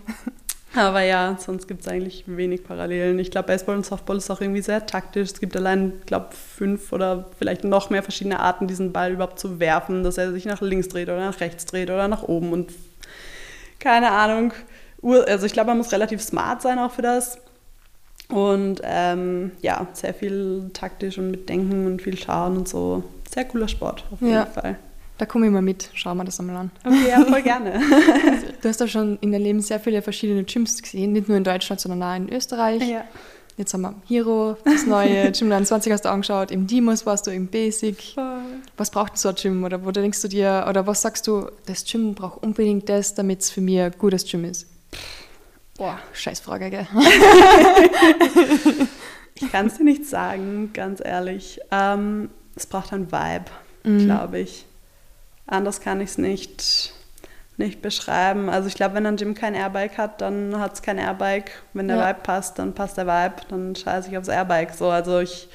Aber ja, sonst gibt es eigentlich wenig Parallelen. Ich glaube, Baseball und Softball ist auch irgendwie sehr taktisch. Es gibt allein, glaube fünf oder vielleicht noch mehr verschiedene Arten, diesen Ball überhaupt zu werfen, dass er sich nach links dreht oder nach rechts dreht oder nach oben und keine Ahnung. Also ich glaube, man muss relativ smart sein auch für das. Und ähm, ja, sehr viel taktisch und mit Denken und viel Schauen und so. Sehr cooler Sport, auf jeden ja. Fall. Da komme ich mal mit, schauen wir das einmal an. Okay, ja, voll gerne. du hast ja schon in deinem Leben sehr viele verschiedene Gyms gesehen, nicht nur in Deutschland, sondern auch in Österreich. Ja. Jetzt haben wir Hero, das neue Gym 20 hast du angeschaut, im Dimos warst du, im Basic. Voll. Was braucht so ein Gym? Oder wo denkst du dir, oder was sagst du, das Gym braucht unbedingt das, damit es für mich ein gutes Gym ist? Boah, Scheißfrage, gell? ich kann es dir nicht sagen, ganz ehrlich. Ähm, es braucht ein Vibe, mhm. glaube ich. Anders kann ich es nicht, nicht beschreiben. Also ich glaube, wenn ein Gym kein Airbike hat, dann hat es kein Airbike. Wenn der ja. Vibe passt, dann passt der Vibe. Dann scheiße ich aufs Airbike. So, also ich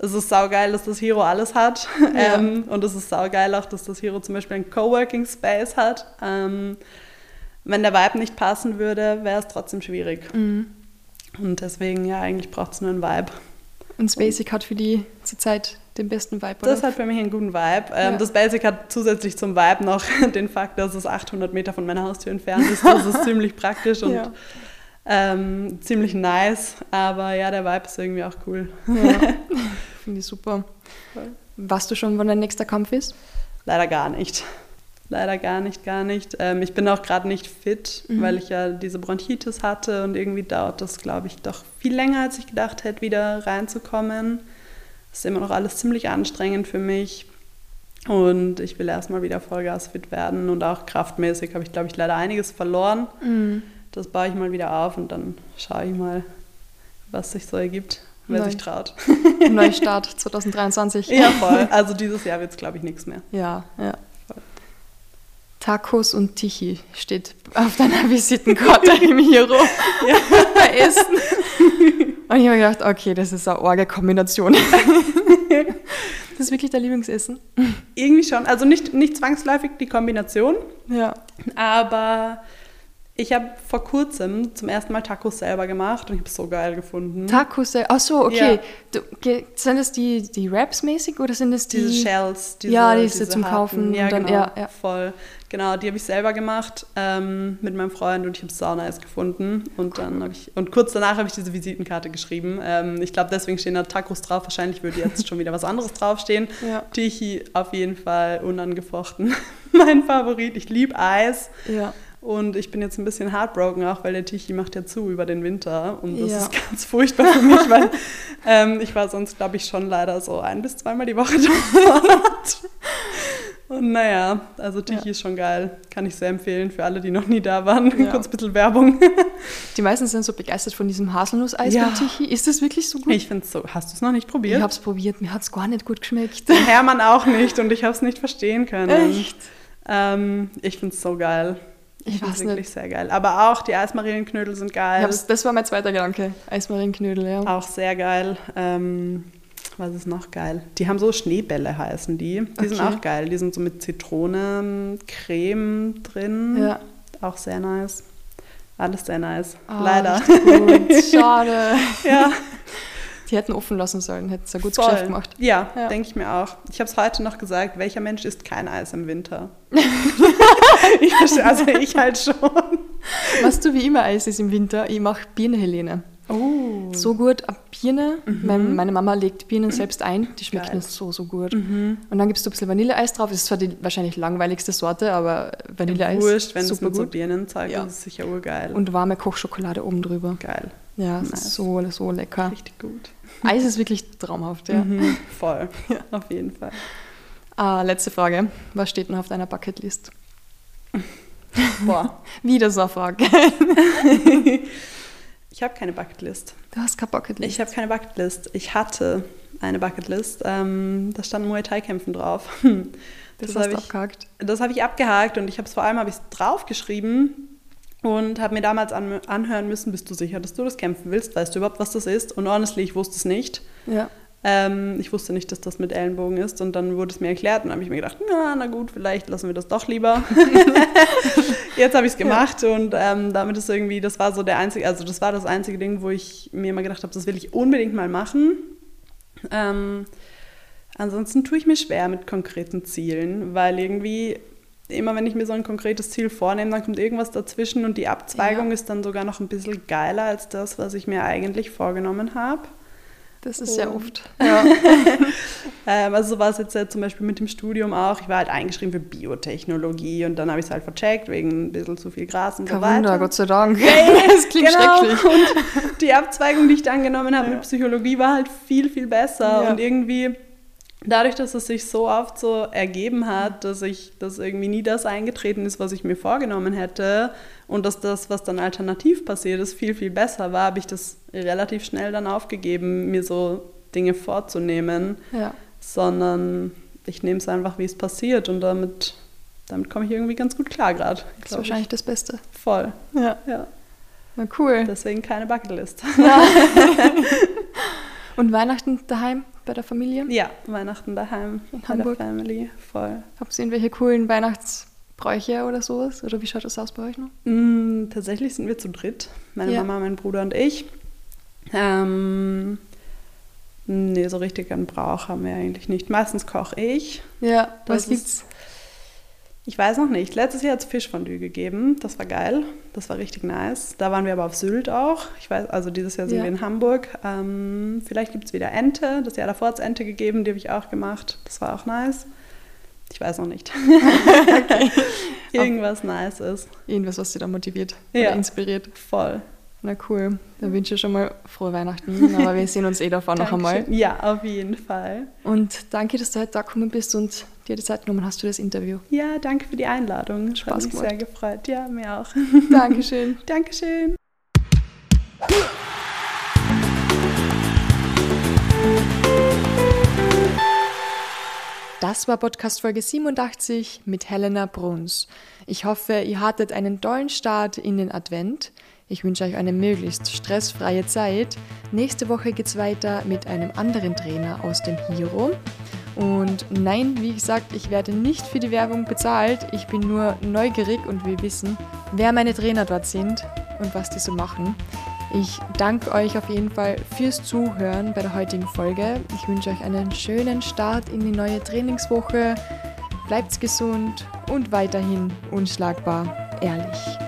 es ist saugeil, dass das Hero alles hat. Ja. Ähm, und es ist saugeil auch, dass das Hero zum Beispiel einen Coworking Space hat. Ähm, wenn der Vibe nicht passen würde, wäre es trotzdem schwierig. Mhm. Und deswegen, ja, eigentlich braucht es nur einen Vibe. Und das Basic hat für die zurzeit den besten Vibe, oder? Das hat für mich einen guten Vibe. Ähm, ja. Das Basic hat zusätzlich zum Vibe noch den Fakt, dass es 800 Meter von meiner Haustür entfernt ist. Das ist ziemlich praktisch und ja. ähm, ziemlich nice. Aber ja, der Vibe ist irgendwie auch cool. Ja. Finde ich super. Weißt du schon, wann dein nächster Kampf ist? Leider gar nicht. Leider gar nicht, gar nicht. Ähm, ich bin auch gerade nicht fit, mhm. weil ich ja diese Bronchitis hatte und irgendwie dauert das, glaube ich, doch viel länger, als ich gedacht hätte, wieder reinzukommen. Das ist immer noch alles ziemlich anstrengend für mich. Und ich will erstmal wieder Vollgas fit werden und auch kraftmäßig habe ich, glaube ich, leider einiges verloren. Mhm. Das baue ich mal wieder auf und dann schaue ich mal, was sich so ergibt wer Neu. sich traut. Neustart 2023. Ja, voll. Also dieses Jahr wird es, glaube ich, nichts mehr. Ja, ja. Tacos und Tichy steht auf deiner Visitenkarte im Hero ja. bei Essen. Und ich habe gedacht, okay, das ist eine orge Kombination. Das ist wirklich dein Lieblingsessen? Irgendwie schon. Also nicht, nicht zwangsläufig die Kombination. Ja. Aber ich habe vor kurzem zum ersten Mal Tacos selber gemacht und ich habe es so geil gefunden. Tacos selber? Ach so, okay. Ja. Du, sind es die, die Wraps mäßig oder sind es die... Diese Shells. Diese, ja, diese, diese zum harten. Kaufen. Ja, dann, genau, ja, ja, voll. Genau, die habe ich selber gemacht ähm, mit meinem Freund und ich habe es sau nice gefunden. Und dann habe ich... Und kurz danach habe ich diese Visitenkarte geschrieben. Ähm, ich glaube, deswegen stehen da Tacos drauf. Wahrscheinlich würde jetzt schon wieder was anderes draufstehen. Ja. Tichy auf jeden Fall unangefochten. mein Favorit. Ich liebe Eis. Ja. Und ich bin jetzt ein bisschen heartbroken auch, weil der Tichy macht ja zu über den Winter. Und das ja. ist ganz furchtbar für mich, weil ähm, ich war sonst, glaube ich, schon leider so ein bis zweimal die Woche dort. Und naja, also Tichy ja. ist schon geil. Kann ich sehr empfehlen für alle, die noch nie da waren. Ja. Kurz ein bisschen Werbung. Die meisten sind so begeistert von diesem Haselnusseis ja. Tichy. Ist das wirklich so gut? Ich finde es so. Hast du es noch nicht probiert? Ich habe es probiert. Mir hat es gar nicht gut geschmeckt. Hermann auch nicht und ich habe es nicht verstehen können. Echt? Ähm, ich finde es so geil. Ich weiß wirklich nicht. sehr geil. Aber auch die Eismarienknödel sind geil. das war mein zweiter Gedanke. Eismarienknödel, ja. Auch sehr geil. Ähm, was ist noch geil? Die haben so Schneebälle heißen die. Die okay. sind auch geil. Die sind so mit Zitronencreme drin. Ja. Auch sehr nice. Alles sehr nice. Oh, Leider. Gut. Schade. ja. Die hätten offen lassen sollen, hätten es ein gutes Voll. Geschäft gemacht. Ja, ja. denke ich mir auch. Ich habe es heute noch gesagt, welcher Mensch isst kein Eis im Winter? ich also ich halt schon. Was du wie immer Eis ist im Winter, ich mache Birne-Helene. Oh. So gut, Birne. Mhm. Meine, Mama legt Birnen selbst ein, die schmeckt mir so, so gut. Mhm. Und dann gibst du ein bisschen Vanilleeis drauf. Das ist zwar die wahrscheinlich langweiligste Sorte, aber Vanilleeis Wurscht, wenn es mit so Birnenzeug ja. ist, ist sicher urgeil. Und warme Kochschokolade oben drüber. Geil. Ja, nice. so, so lecker. Richtig gut. Eis ist wirklich traumhaft, ja. Mhm, voll, ja. auf jeden Fall. Ah, letzte Frage. Was steht noch auf deiner Bucketlist? Boah. Wieder Frage. ich habe keine Bucketlist. Du hast keine Bucketlist? Ich habe keine Bucketlist. Ich hatte eine Bucketlist. Ähm, da stand Muay Thai kämpfen drauf. Das, das hast du abgehakt? Das habe ich abgehakt und ich habe es vor allem habe ich draufgeschrieben, und habe mir damals an, anhören müssen, bist du sicher, dass du das kämpfen willst? Weißt du überhaupt, was das ist? Und honestly, ich wusste es nicht. Ja. Ähm, ich wusste nicht, dass das mit Ellenbogen ist und dann wurde es mir erklärt und habe ich mir gedacht, na, na gut, vielleicht lassen wir das doch lieber. Jetzt habe ich es gemacht ja. und ähm, damit ist irgendwie, das war so der einzige, also das war das einzige Ding, wo ich mir immer gedacht habe, das will ich unbedingt mal machen. Ähm, ansonsten tue ich mir schwer mit konkreten Zielen, weil irgendwie immer wenn ich mir so ein konkretes Ziel vornehme, dann kommt irgendwas dazwischen und die Abzweigung ja. ist dann sogar noch ein bisschen geiler als das, was ich mir eigentlich vorgenommen habe. Das ist sehr oft. Ja. ähm, also so war es jetzt ja zum Beispiel mit dem Studium auch. Ich war halt eingeschrieben für Biotechnologie und dann habe ich es halt vercheckt wegen ein bisschen zu viel Gras und Kein so weiter. Wunder, Gott sei Dank. Hey, das klingt genau. schrecklich. Und die Abzweigung, die ich dann genommen habe ja. mit Psychologie, war halt viel, viel besser. Ja. Und irgendwie dadurch, dass es sich so oft so ergeben hat, dass ich, dass irgendwie nie das eingetreten ist, was ich mir vorgenommen hätte und dass das, was dann alternativ passiert ist, viel, viel besser war, habe ich das relativ schnell dann aufgegeben, mir so Dinge vorzunehmen, Ja. sondern ich nehme es einfach, wie es passiert und damit, damit komme ich irgendwie ganz gut klar gerade. Das ist wahrscheinlich das Beste. Voll. Ja. Ja. Na cool. Deswegen keine Bucketlist. Und Weihnachten daheim bei der Familie? Ja, Weihnachten daheim In bei Hamburg? der Family. Voll. Habt ihr irgendwelche coolen Weihnachtsbräuche oder sowas? Oder wie schaut das aus bei euch noch? Mm, tatsächlich sind wir zu dritt. Meine Ja. Mama, mein Bruder und ich. Ähm, nee, so richtig einen Brauch haben wir eigentlich nicht. Meistens koche ich. Ja, Das was gibt's? Ich weiß noch nicht. Letztes Jahr hat es Fischfondue gegeben. Das war geil. Das war richtig nice. Da waren wir aber auf Sylt auch. Ich weiß, also dieses Jahr sind Ja. wir in Hamburg. Ähm, vielleicht gibt es wieder Ente. Das Jahr davor hat es Ente gegeben. Die habe ich auch gemacht. Das war auch nice. Ich weiß noch nicht. Irgendwas nice ist. Irgendwas, was dich da motiviert Ja. inspiriert. Voll. Na cool. Dann wünsche ich schon mal frohe Weihnachten. Aber wir sehen uns eh davon noch einmal. Ja, auf jeden Fall. Und danke, dass du heute da gekommen bist und dir die Zeit genommen hast für das Interview. Ja, danke für die Einladung. Es hat Spaß mich gemacht. sehr gefreut. Ja, mir auch. Dankeschön. Dankeschön. Das war Podcast Folge 87 mit Helena Bruns. Ich hoffe, ihr hattet einen tollen Start in den Advent. Ich wünsche euch eine möglichst stressfreie Zeit. Nächste Woche geht's weiter mit einem anderen Trainer aus dem Hiro. Und nein, wie gesagt, ich werde nicht für die Werbung bezahlt. Ich bin nur neugierig und will wissen, wer meine Trainer dort sind und was die so machen. Ich danke euch auf jeden Fall fürs Zuhören bei der heutigen Folge. Ich wünsche euch einen schönen Start in die neue Trainingswoche. Bleibt gesund und weiterhin unschlagbar ehrlich.